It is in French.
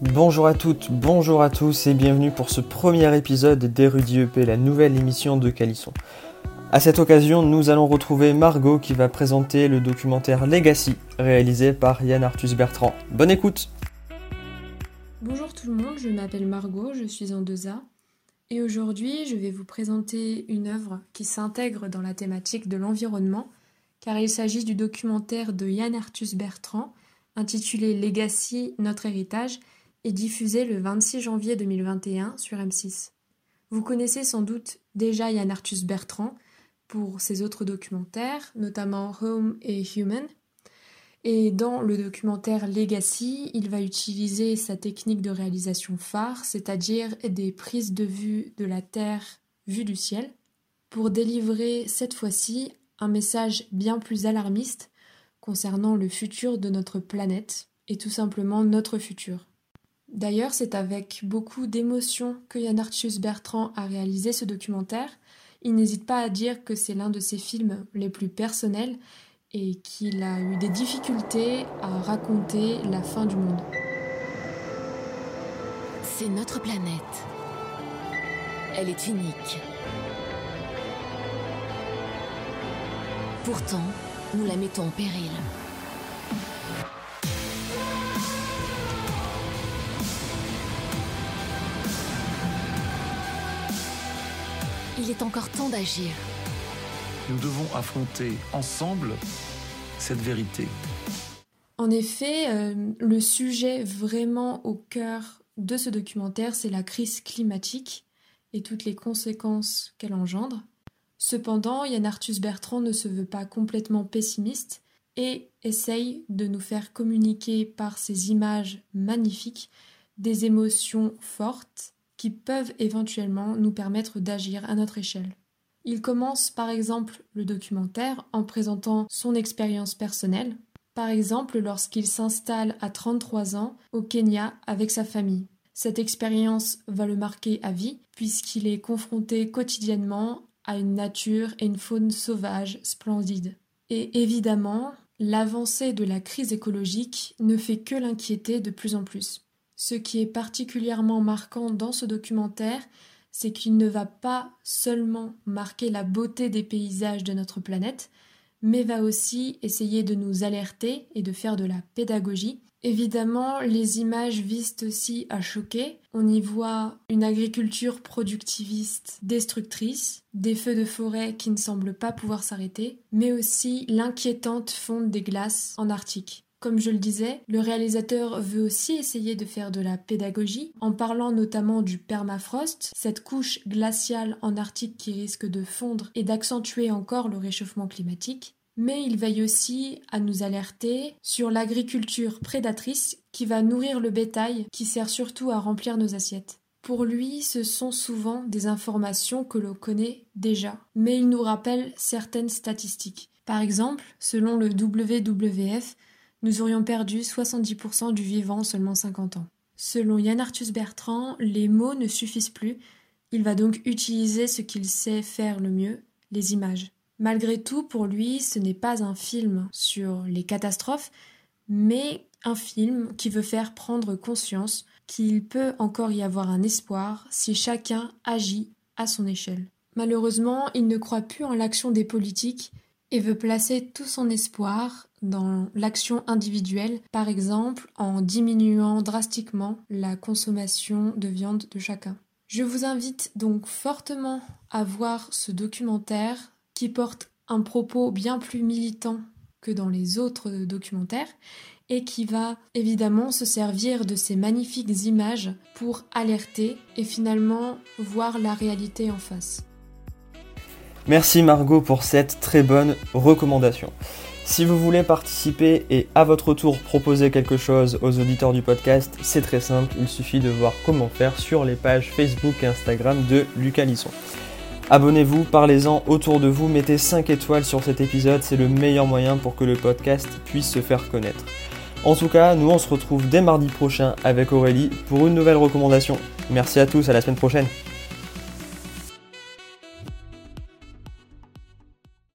Bonjour à toutes, bonjour à tous et bienvenue pour ce premier épisode d'Erudit EP, la nouvelle émission de Calisson. A cette occasion, nous allons retrouver Margot qui va présenter le documentaire Legacy, réalisé par Yann Arthus Bertrand. Bonne écoute Bonjour tout le monde, je m'appelle Margot, je suis en 2A et aujourd'hui je vais vous présenter une œuvre qui s'intègre dans la thématique de l'environnement car il s'agit du documentaire de Yann Arthus Bertrand intitulé Legacy, notre héritage diffusé le 26 janvier 2021 sur M6. Vous connaissez sans doute déjà Yann Arthus Bertrand pour ses autres documentaires, notamment Home et Human. Et dans le documentaire Legacy, il va utiliser sa technique de réalisation phare, c'est-à-dire des prises de vue de la Terre vue du ciel, pour délivrer cette fois-ci un message bien plus alarmiste concernant le futur de notre planète et tout simplement notre futur. D'ailleurs, c'est avec beaucoup d'émotion que Yann Arthus Bertrand a réalisé ce documentaire. Il n'hésite pas à dire que c'est l'un de ses films les plus personnels et qu'il a eu des difficultés à raconter la fin du monde. C'est notre planète. Elle est unique. Pourtant, nous la mettons en péril. Il est encore temps d'agir. Nous devons affronter ensemble cette vérité. En effet, euh, le sujet vraiment au cœur de ce documentaire, c'est la crise climatique et toutes les conséquences qu'elle engendre. Cependant, Yann Arthus Bertrand ne se veut pas complètement pessimiste et essaye de nous faire communiquer par ces images magnifiques des émotions fortes qui peuvent éventuellement nous permettre d'agir à notre échelle. Il commence par exemple le documentaire en présentant son expérience personnelle, par exemple lorsqu'il s'installe à 33 ans au Kenya avec sa famille. Cette expérience va le marquer à vie puisqu'il est confronté quotidiennement à une nature et une faune sauvage splendide. Et évidemment, l'avancée de la crise écologique ne fait que l'inquiéter de plus en plus. Ce qui est particulièrement marquant dans ce documentaire, c'est qu'il ne va pas seulement marquer la beauté des paysages de notre planète, mais va aussi essayer de nous alerter et de faire de la pédagogie. Évidemment, les images visent aussi à choquer. On y voit une agriculture productiviste destructrice, des feux de forêt qui ne semblent pas pouvoir s'arrêter, mais aussi l'inquiétante fonte des glaces en Arctique. Comme je le disais, le réalisateur veut aussi essayer de faire de la pédagogie en parlant notamment du permafrost, cette couche glaciale en Arctique qui risque de fondre et d'accentuer encore le réchauffement climatique. Mais il veille aussi à nous alerter sur l'agriculture prédatrice qui va nourrir le bétail qui sert surtout à remplir nos assiettes. Pour lui, ce sont souvent des informations que l'on connaît déjà, mais il nous rappelle certaines statistiques. Par exemple, selon le WWF, nous aurions perdu 70% du vivant en seulement 50 ans. Selon Yann Arthus Bertrand, les mots ne suffisent plus, il va donc utiliser ce qu'il sait faire le mieux, les images. Malgré tout, pour lui, ce n'est pas un film sur les catastrophes, mais un film qui veut faire prendre conscience qu'il peut encore y avoir un espoir si chacun agit à son échelle. Malheureusement, il ne croit plus en l'action des politiques et veut placer tout son espoir dans l'action individuelle, par exemple en diminuant drastiquement la consommation de viande de chacun. Je vous invite donc fortement à voir ce documentaire qui porte un propos bien plus militant que dans les autres documentaires et qui va évidemment se servir de ces magnifiques images pour alerter et finalement voir la réalité en face. Merci Margot pour cette très bonne recommandation. Si vous voulez participer et à votre tour proposer quelque chose aux auditeurs du podcast, c'est très simple, il suffit de voir comment faire sur les pages Facebook et Instagram de Lucas Lisson. Abonnez-vous, parlez-en autour de vous, mettez 5 étoiles sur cet épisode, c'est le meilleur moyen pour que le podcast puisse se faire connaître. En tout cas, nous on se retrouve dès mardi prochain avec Aurélie pour une nouvelle recommandation. Merci à tous, à la semaine prochaine.